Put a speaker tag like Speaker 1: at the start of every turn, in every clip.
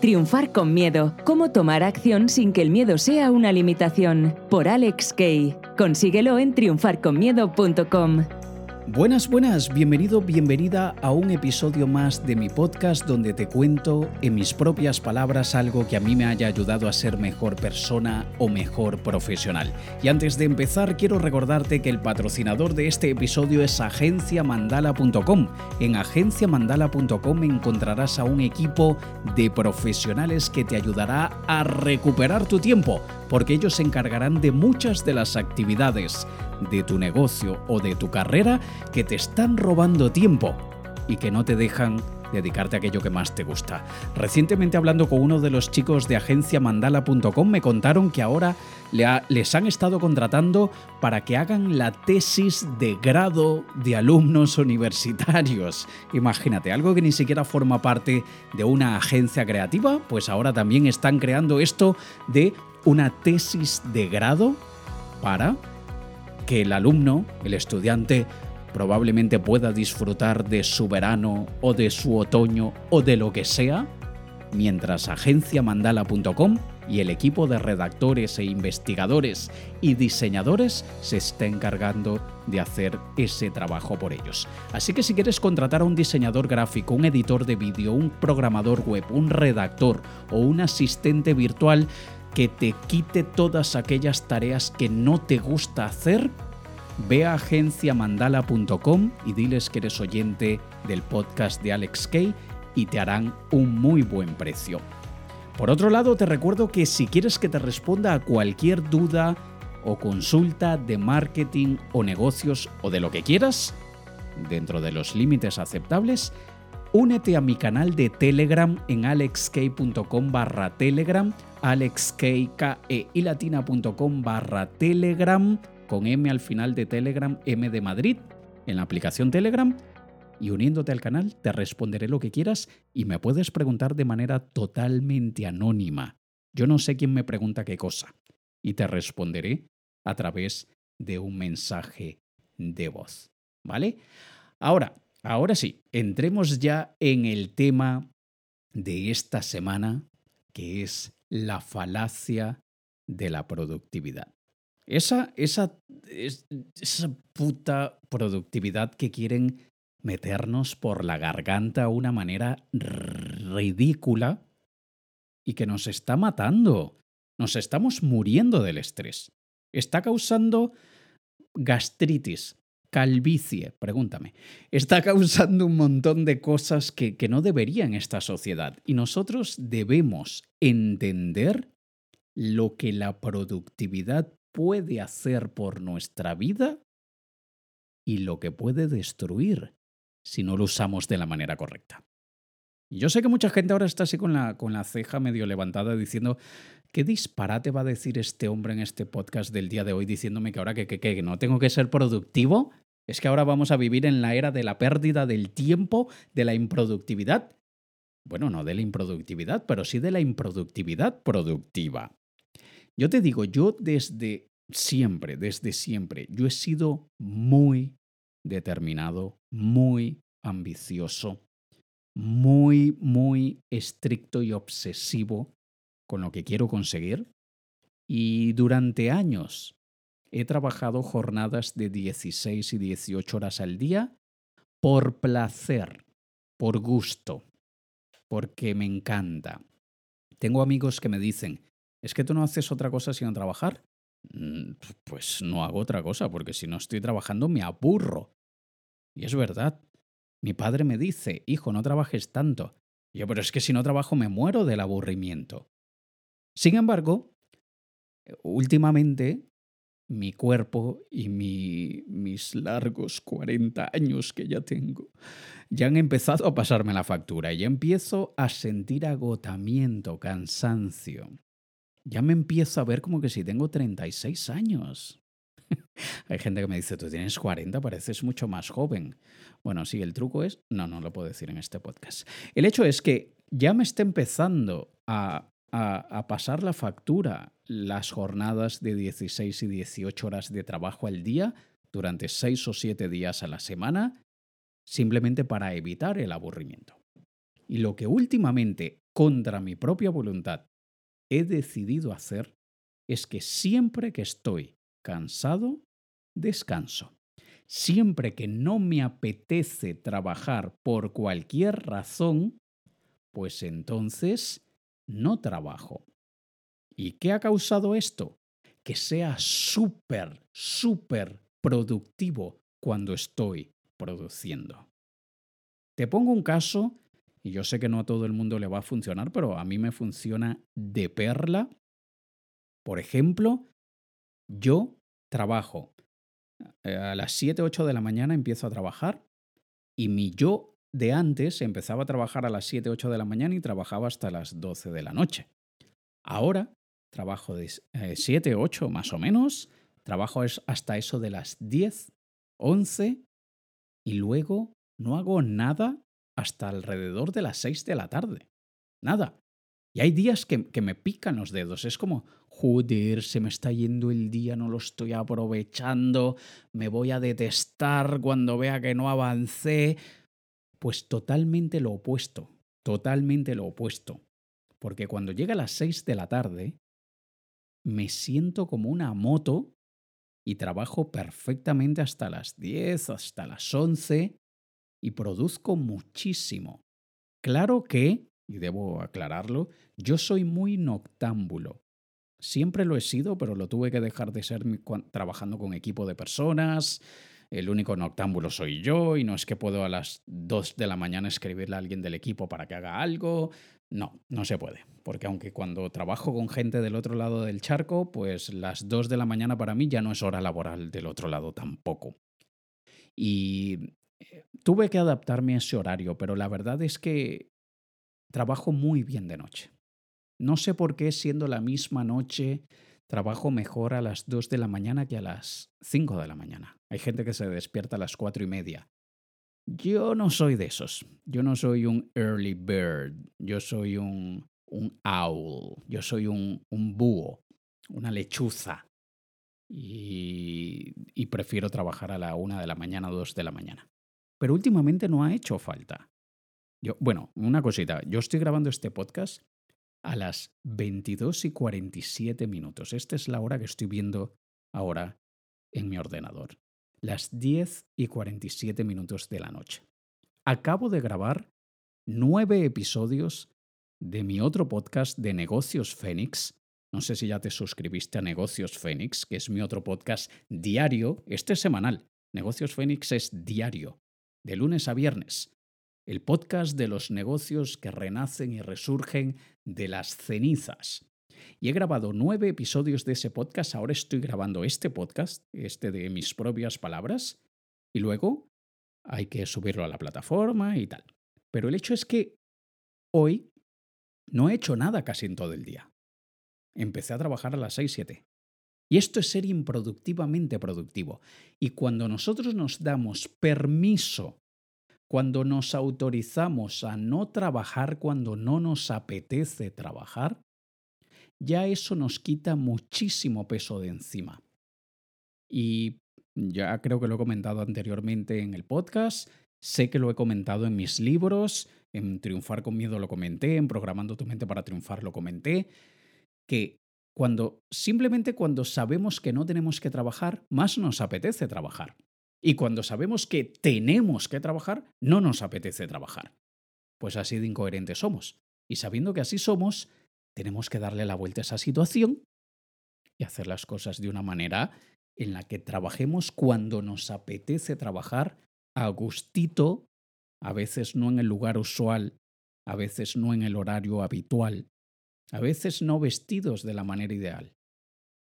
Speaker 1: Triunfar con miedo. Cómo tomar acción sin que el miedo sea una limitación. Por Alex Kay. Consíguelo en triunfarconmiedo.com.
Speaker 2: Buenas, buenas, bienvenido, bienvenida a un episodio más de mi podcast donde te cuento en mis propias palabras algo que a mí me haya ayudado a ser mejor persona o mejor profesional. Y antes de empezar quiero recordarte que el patrocinador de este episodio es agenciamandala.com. En agenciamandala.com encontrarás a un equipo de profesionales que te ayudará a recuperar tu tiempo, porque ellos se encargarán de muchas de las actividades de tu negocio o de tu carrera que te están robando tiempo y que no te dejan dedicarte a aquello que más te gusta. Recientemente hablando con uno de los chicos de agenciamandala.com me contaron que ahora les han estado contratando para que hagan la tesis de grado de alumnos universitarios. Imagínate, algo que ni siquiera forma parte de una agencia creativa, pues ahora también están creando esto de una tesis de grado para que el alumno, el estudiante, probablemente pueda disfrutar de su verano o de su otoño o de lo que sea, mientras agenciamandala.com y el equipo de redactores e investigadores y diseñadores se está encargando de hacer ese trabajo por ellos. Así que si quieres contratar a un diseñador gráfico, un editor de vídeo, un programador web, un redactor o un asistente virtual, que te quite todas aquellas tareas que no te gusta hacer, ve a agenciamandala.com y diles que eres oyente del podcast de Alex Kay y te harán un muy buen precio. Por otro lado, te recuerdo que si quieres que te responda a cualquier duda o consulta de marketing o negocios o de lo que quieras, dentro de los límites aceptables, únete a mi canal de Telegram en alexkay.com barra Telegram alexkeilatina.com barra telegram con M al final de Telegram, M de Madrid, en la aplicación Telegram. Y uniéndote al canal te responderé lo que quieras y me puedes preguntar de manera totalmente anónima. Yo no sé quién me pregunta qué cosa. Y te responderé a través de un mensaje de voz. ¿Vale? Ahora, ahora sí, entremos ya en el tema de esta semana, que es la falacia de la productividad. Esa, esa, esa puta productividad que quieren meternos por la garganta de una manera ridícula y que nos está matando. Nos estamos muriendo del estrés. Está causando gastritis, calvicie, pregúntame, está causando un montón de cosas que, que no debería en esta sociedad. Y nosotros debemos entender lo que la productividad puede hacer por nuestra vida y lo que puede destruir si no lo usamos de la manera correcta. Yo sé que mucha gente ahora está así con la, con la ceja medio levantada diciendo, ¿qué disparate va a decir este hombre en este podcast del día de hoy diciéndome que ahora que, que, que no tengo que ser productivo? Es que ahora vamos a vivir en la era de la pérdida del tiempo, de la improductividad. Bueno, no de la improductividad, pero sí de la improductividad productiva. Yo te digo, yo desde siempre, desde siempre, yo he sido muy determinado, muy ambicioso, muy, muy estricto y obsesivo con lo que quiero conseguir. Y durante años he trabajado jornadas de 16 y 18 horas al día por placer, por gusto, porque me encanta. Tengo amigos que me dicen, ¿es que tú no haces otra cosa sino trabajar? Mm, pues no hago otra cosa, porque si no estoy trabajando me aburro. Y es verdad. Mi padre me dice, hijo, no trabajes tanto. yo, pero es que si no trabajo me muero del aburrimiento. Sin embargo, últimamente mi cuerpo y mis largos 40 años que ya tengo ya han empezado a pasarme la factura y ya empiezo a sentir agotamiento, cansancio. Ya me empiezo a ver como que si tengo 36 años. Hay gente que me dice, tú tienes 40, pareces mucho más joven. Bueno, sí, el truco es, no, no lo puedo decir en este podcast. El hecho es que ya me está empezando a a, pasar la factura las jornadas de 16 y 18 horas de trabajo al día durante 6 o 7 días a la semana, simplemente para evitar el aburrimiento. Y lo que últimamente, contra mi propia voluntad, he decidido hacer es que siempre que estoy cansado, descanso. Siempre que no me apetece trabajar por cualquier razón, pues entonces no trabajo. ¿Y qué ha causado esto? Que sea súper, súper productivo cuando estoy produciendo. Te pongo un caso, y yo sé que no a todo el mundo le va a funcionar, pero a mí me funciona de perla. Por ejemplo, yo trabajo eh, a las 7, 8 de la mañana empiezo a trabajar y mi yo de antes empezaba a trabajar a las 7, 8 de la mañana y trabajaba hasta las 12 de la noche. Ahora trabajo de 7, eh, 8 más o menos, trabajo hasta eso de las 10, 11 y luego no hago nada hasta alrededor de las 6 de la tarde. Nada. Y hay días que, que me pican los dedos. Es como, joder, se me está yendo el día, no lo estoy aprovechando, me voy a detestar cuando vea que no avancé. Pues totalmente lo opuesto, totalmente lo opuesto. Porque cuando llega a las 6 de la tarde, me siento como una moto y trabajo perfectamente hasta las 10, hasta las 11 y produzco muchísimo. Claro que, y debo aclararlo, yo soy muy noctámbulo. Siempre lo he sido, pero lo tuve que dejar de ser trabajando con equipo de personas. El único noctámbulo soy yo y no es que puedo a las 2 de la mañana escribirle a alguien del equipo para que haga algo. No, no se puede. Porque aunque cuando trabajo con gente del otro lado del charco, pues las 2 de la mañana para mí ya no es hora laboral del otro lado tampoco. Y tuve que adaptarme a ese horario, pero la verdad es que trabajo muy bien de noche. No sé por qué siendo la misma noche trabajo mejor a las 2 de la mañana que a las 5 de la mañana. Hay gente que se despierta a las 4 y media. Yo no soy de esos. Yo no soy un early bird. Yo soy un, owl. Yo soy un, un búho, una lechuza. Y, y, prefiero trabajar a la 1 de la mañana o 2 de la mañana. Pero últimamente no ha hecho falta. Yo, bueno, una cosita. Yo estoy grabando este podcast a las 22 y 47 minutos. Esta es la hora que estoy viendo ahora en mi ordenador. Las 10 y 47 minutos de la noche. Acabo de grabar nueve episodios de mi otro podcast de Negocios Fénix. No sé si ya te suscribiste a Negocios Fénix, que es mi otro podcast diario. Este es semanal. Negocios Fénix es diario, de lunes a viernes el podcast de los negocios que renacen y resurgen de las cenizas. Y he grabado nueve episodios de ese podcast, ahora estoy grabando este podcast, este de mis propias palabras, y luego hay que subirlo a la plataforma y tal. Pero el hecho es que hoy no he hecho nada casi en todo el día. Empecé a trabajar a las 6, 7. Y esto es ser improductivamente productivo. Y cuando nosotros nos damos permiso cuando nos autorizamos a no trabajar cuando no nos apetece trabajar, ya eso nos quita muchísimo peso de encima. Y ya creo que lo he comentado anteriormente en el podcast, sé que lo he comentado en mis libros, en Triunfar con Miedo lo comenté, en Programando tu mente para triunfar lo comenté, que cuando simplemente cuando sabemos que no tenemos que trabajar, más nos apetece trabajar. Y cuando sabemos que tenemos que trabajar, no nos apetece trabajar. Pues así de incoherentes somos. Y sabiendo que así somos, tenemos que darle la vuelta a esa situación y hacer las cosas de una manera en la que trabajemos cuando nos apetece trabajar a gustito, a veces no en el lugar usual, a veces no en el horario habitual, a veces no vestidos de la manera ideal.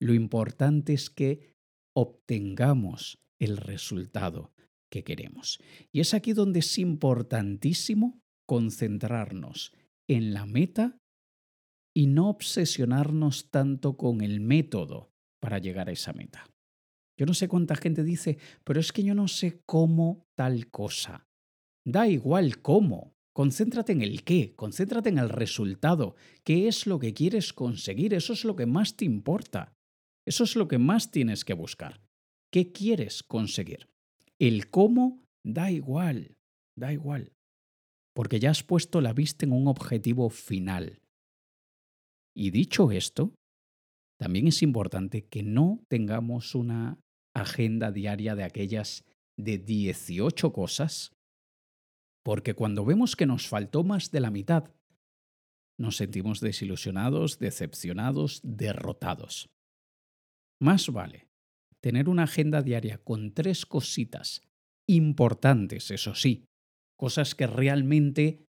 Speaker 2: Lo importante es que obtengamos el resultado que queremos. Y es aquí donde es importantísimo concentrarnos en la meta y no obsesionarnos tanto con el método para llegar a esa meta. Yo no sé cuánta gente dice, pero es que yo no sé cómo tal cosa. Da igual cómo. Concéntrate en el qué, concéntrate en el resultado. ¿Qué es lo que quieres conseguir? Eso es lo que más te importa. Eso es lo que más tienes que buscar. ¿Qué quieres conseguir? El cómo da igual, da igual. porque ya has puesto la vista en un objetivo final. Y dicho esto, también es importante que no tengamos una agenda diaria de aquellas de 18 cosas, porque cuando vemos que nos faltó más de la mitad, nos sentimos desilusionados, decepcionados, derrotados. Más vale tener una agenda diaria con tres cositas importantes, eso sí, cosas que realmente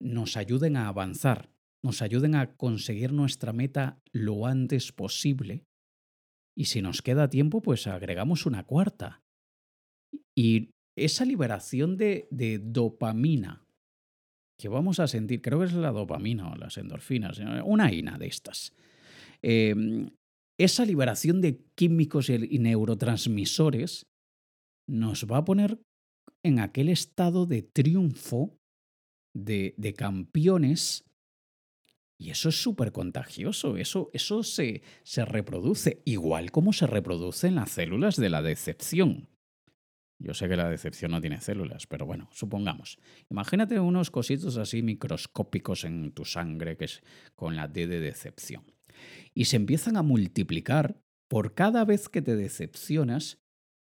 Speaker 2: nos ayuden a avanzar, nos ayuden a conseguir nuestra meta lo antes posible. Y si nos queda tiempo, pues agregamos una cuarta. Y esa liberación de, dopamina que vamos a sentir, creo que es la dopamina o las endorfinas, eh, una ina de estas. Em, esa liberación de químicos y neurotransmisores nos va a poner en aquel estado de triunfo, de, campeones, y eso es súper contagioso, eso, eso se, se reproduce, igual como se reproduce en las células de la decepción. Yo sé que la decepción no tiene células, pero bueno, supongamos. Imagínate unos cositos así microscópicos en tu sangre, que es con la D de decepción. Y se empiezan a multiplicar por cada vez que te decepcionas,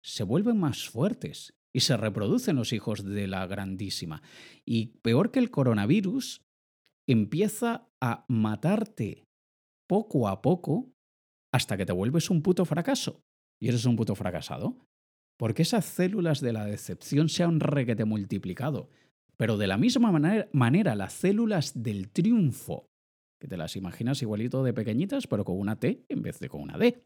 Speaker 2: se vuelven más fuertes y se reproducen los hijos de la grandísima. Y peor que el coronavirus, empieza a matarte poco a poco hasta que te vuelves un puto fracaso. Y eres un puto fracasado porque esas células de la decepción se han requete multiplicado. Pero de la misma manera, las células del triunfo, que te las imaginas igualito de pequeñitas, pero con una T en vez de con una D.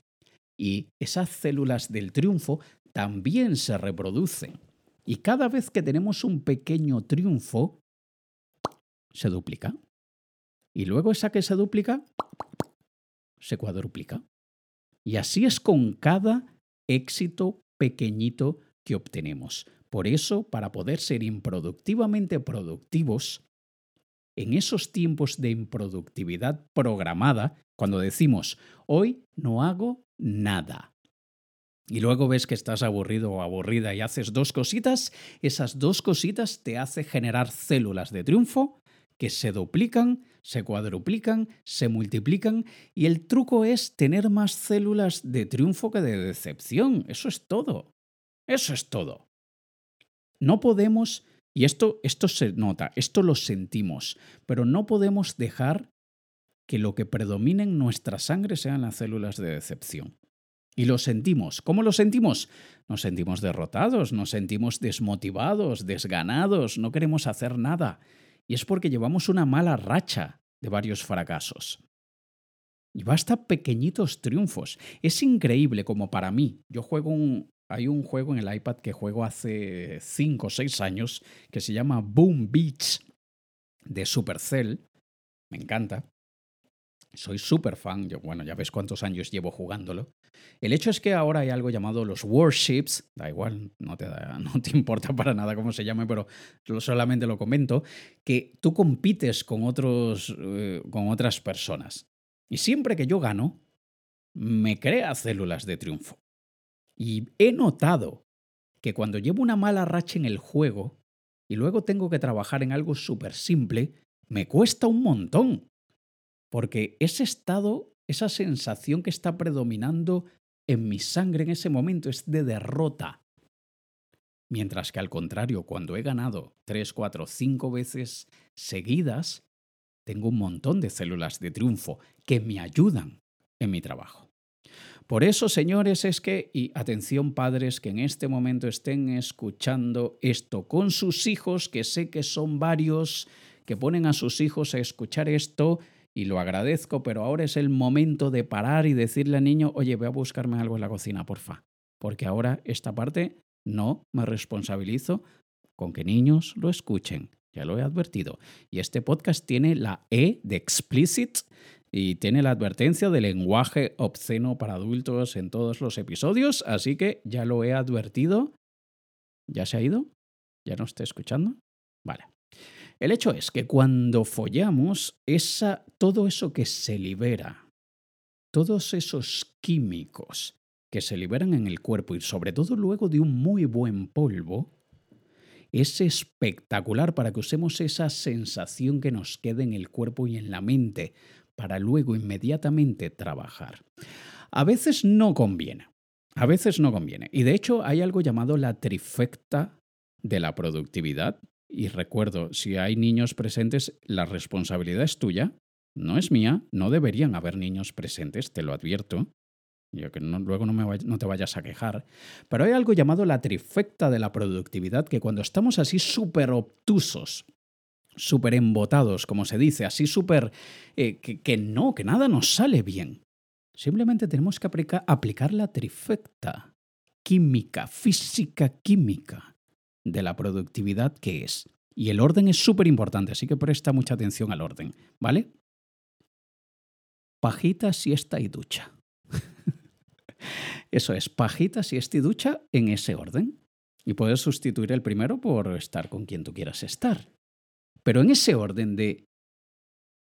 Speaker 2: Y esas células del triunfo también se reproducen. Y cada vez que tenemos un pequeño triunfo, se duplica. Y luego esa que se duplica, se cuadruplica. Y así es con cada éxito pequeñito que obtenemos. Por eso, para poder ser improductivamente productivos, en esos tiempos de improductividad programada, cuando decimos, hoy no hago nada, y luego ves que estás aburrido o aburrida y haces dos cositas, esas dos cositas te hace generar células de triunfo que se duplican, se cuadruplican, se multiplican y el truco es tener más células de triunfo que de decepción. Eso es todo. Eso es todo. No podemos, y esto, esto se nota, esto lo sentimos, pero no podemos dejar que lo que predomine en nuestra sangre sean las células de decepción. Y lo sentimos. ¿Cómo lo sentimos? Nos sentimos derrotados, nos sentimos desmotivados, desganados, no queremos hacer nada y es porque llevamos una mala racha de varios fracasos. Y basta pequeñitos triunfos. Es increíble como para mí, yo juego un... Hay un juego en el iPad que juego hace 5 o 6 años que se llama Boom Beach de Supercell. Me encanta. Soy súper fan, yo, bueno, ya ves cuántos años llevo jugándolo. El hecho es que ahora hay algo llamado los warships, da igual, no te, no te importa para nada cómo se llame, pero solamente lo comento, que tú compites con, otros, eh, con otras personas. Y siempre que yo gano, me crea células de triunfo. Y he notado que cuando llevo una mala racha en el juego y luego tengo que trabajar en algo súper simple, me cuesta un montón. Porque ese estado, esa sensación que está predominando en mi sangre en ese momento es de derrota. Mientras que al contrario, cuando he ganado tres, cuatro, cinco veces seguidas, tengo un montón de células de triunfo que me ayudan en mi trabajo. Por eso, señores, es que, y atención padres que en este momento estén escuchando esto con sus hijos, que sé que son varios, que ponen a sus hijos a escuchar esto y lo agradezco, pero ahora es el momento de parar y decirle al niño, oye, voy a buscarme algo en la cocina, porfa. Porque ahora esta parte no me responsabilizo con que niños lo escuchen. Ya lo he advertido. Y este podcast tiene la E de explicit y tiene la advertencia de lenguaje obsceno para adultos en todos los episodios, así que ya lo he advertido. ¿Ya se ha ido? ¿Ya no está escuchando? Vale. El hecho es que cuando follamos, esa, todo eso que se libera, todos esos químicos que se liberan en el cuerpo y sobre todo luego de un muy buen polvo, es espectacular para que usemos esa sensación que nos quede en el cuerpo y en la mente para luego inmediatamente trabajar. A veces no conviene, a veces no conviene. Y de hecho hay algo llamado la trifecta de la productividad. Y recuerdo, si hay niños presentes, la responsabilidad es tuya, no es mía, no deberían haber niños presentes, te lo advierto. Que luego no te vayas a quejar. Pero hay algo llamado la trifecta de la productividad que cuando estamos así súper obtusos, súper embotados, como se dice, así súper... Eh, que, no, que nada nos sale bien. Simplemente tenemos que aplicar la trifecta química, física química de la productividad que es. Y el orden es súper importante, así que presta mucha atención al orden, ¿vale? Pajita, siesta y ducha. Eso es, pajita, siesta y ducha en ese orden. Y puedes sustituir el primero por estar con quien tú quieras estar. Pero en ese orden de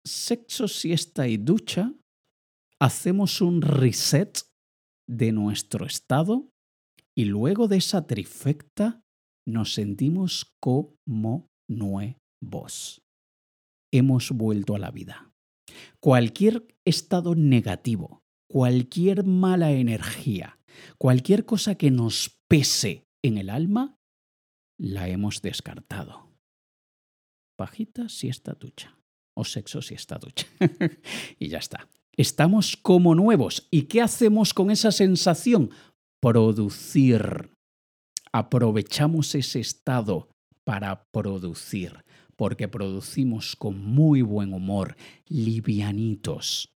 Speaker 2: sexo, siesta y ducha, hacemos un reset de nuestro estado y luego de esa trifecta nos sentimos como nuevos. Hemos vuelto a la vida. Cualquier estado negativo, cualquier mala energía, cualquier cosa que nos pese en el alma, la hemos descartado pajita, siesta, ducha. O sexo, siesta, ducha. y ya está. Estamos como nuevos. ¿Y qué hacemos con esa sensación? Producir. Aprovechamos ese estado para producir, porque producimos con muy buen humor, livianitos,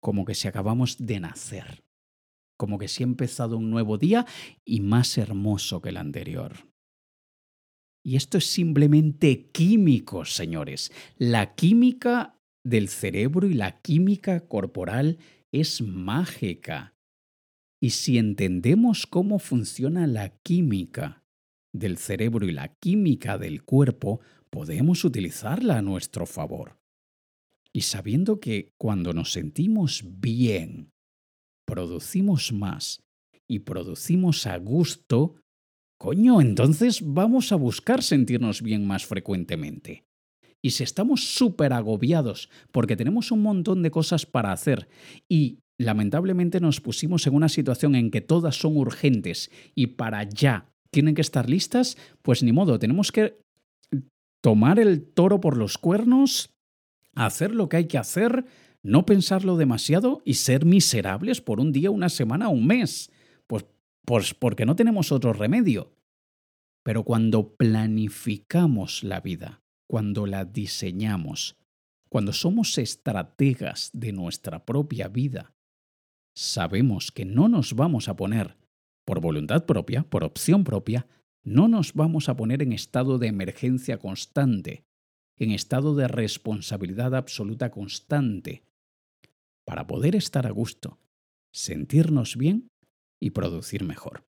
Speaker 2: como que si acabamos de nacer, como que si ha empezado un nuevo día y más hermoso que el anterior. Y esto es simplemente químico, señores. La química del cerebro y la química corporal es mágica. Y si entendemos cómo funciona la química del cerebro y la química del cuerpo, podemos utilizarla a nuestro favor. Y sabiendo que cuando nos sentimos bien, producimos más y producimos a gusto, Coño, entonces vamos a buscar sentirnos bien más frecuentemente. Y si estamos súper agobiados porque tenemos un montón de cosas para hacer y lamentablemente nos pusimos en una situación en que todas son urgentes y para ya tienen que estar listas, pues ni modo, tenemos que tomar el toro por los cuernos, hacer lo que hay que hacer, no pensarlo demasiado y ser miserables por un día, una semana, un mes. Pues pues porque no tenemos otro remedio. Pero cuando planificamos la vida, cuando la diseñamos, cuando somos estrategas de nuestra propia vida, sabemos que no nos vamos a poner, por voluntad propia, por opción propia, no nos vamos a poner en estado de emergencia constante, en estado de responsabilidad absoluta constante, para poder estar a gusto, sentirnos bien y producir mejor.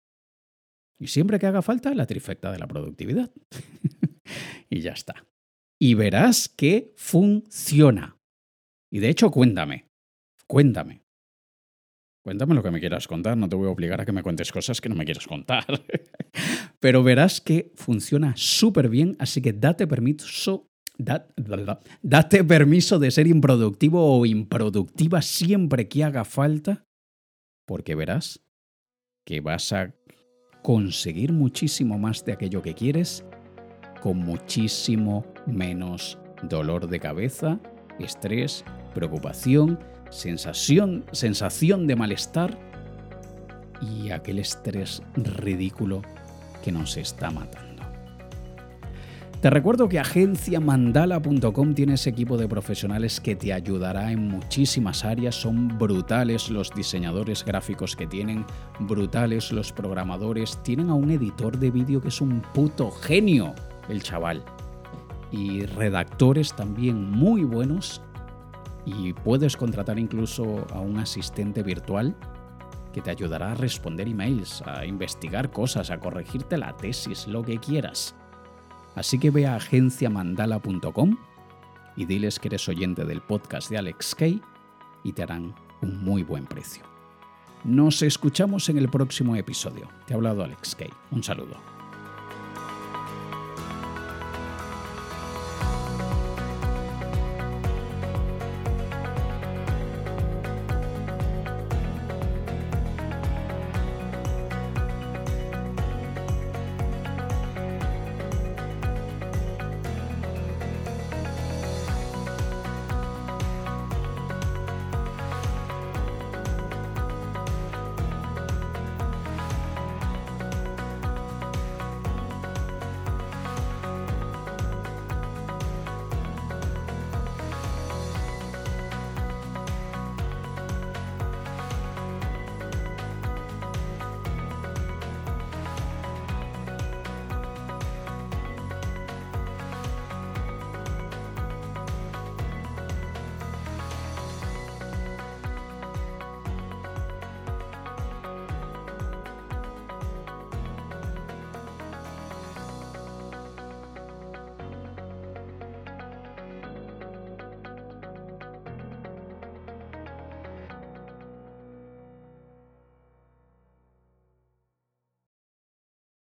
Speaker 2: Y siempre que haga falta, la trifecta de la productividad. y ya está. Y verás que funciona. Y de hecho, cuéntame, cuéntame. Cuéntame lo que me quieras contar, no te voy a obligar a que me cuentes cosas que no me quieras contar. Pero verás que funciona súper bien, así que date permiso, date permiso de ser improductivo o improductiva siempre que haga falta, porque verás que vas a conseguir muchísimo más de aquello que quieres con muchísimo menos dolor de cabeza, estrés, preocupación, sensación, sensación de malestar y aquel estrés ridículo que nos está matando. Te recuerdo que agenciamandala.com tiene ese equipo de profesionales que te ayudará en muchísimas áreas. Son brutales los diseñadores gráficos que tienen, brutales los programadores. Tienen a un editor de vídeo que es un puto genio, el chaval. Y redactores también muy buenos. Y puedes contratar incluso a un asistente virtual que te ayudará a responder emails, a investigar cosas, a corregirte la tesis, lo que quieras. Así que ve a agenciamandala.com y diles que eres oyente del podcast de Alex Kay y te harán un muy buen precio. Nos escuchamos en el próximo episodio. Te ha hablado Alex Kay. Un saludo.